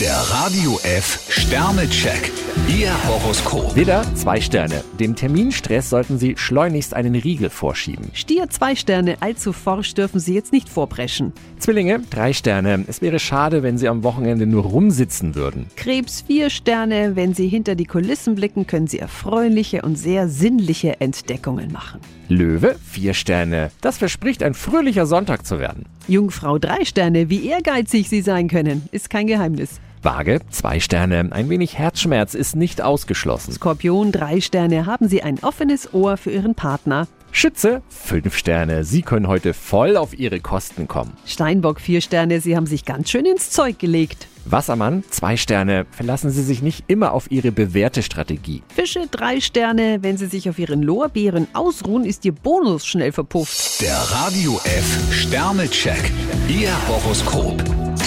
Der Radio F Sternecheck. Ihr Horoskop. Widder, zwei Sterne. Dem Terminstress sollten Sie schleunigst einen Riegel vorschieben. Stier zwei Sterne, allzu forsch dürfen Sie jetzt nicht vorpreschen. Zwillinge, drei Sterne. Es wäre schade, wenn Sie am Wochenende nur rumsitzen würden. Krebs vier Sterne, wenn Sie hinter die Kulissen blicken, können Sie erfreuliche und sehr sinnliche Entdeckungen machen. Löwe, vier Sterne. Das verspricht ein fröhlicher Sonntag zu werden. Jungfrau drei Sterne, wie ehrgeizig Sie sein können, ist kein Geheimnis. Waage, zwei Sterne. Ein wenig Herzschmerz ist nicht ausgeschlossen. Skorpion drei Sterne, haben Sie ein offenes Ohr für Ihren Partner. Schütze, fünf Sterne. Sie können heute voll auf Ihre Kosten kommen. Steinbock vier Sterne, Sie haben sich ganz schön ins Zeug gelegt. Wassermann, zwei Sterne. Verlassen Sie sich nicht immer auf Ihre bewährte Strategie. Fische drei Sterne, wenn Sie sich auf Ihren Lorbeeren ausruhen, ist Ihr Bonus schnell verpufft. Der Radio F Sternecheck. Ihr Horoskop.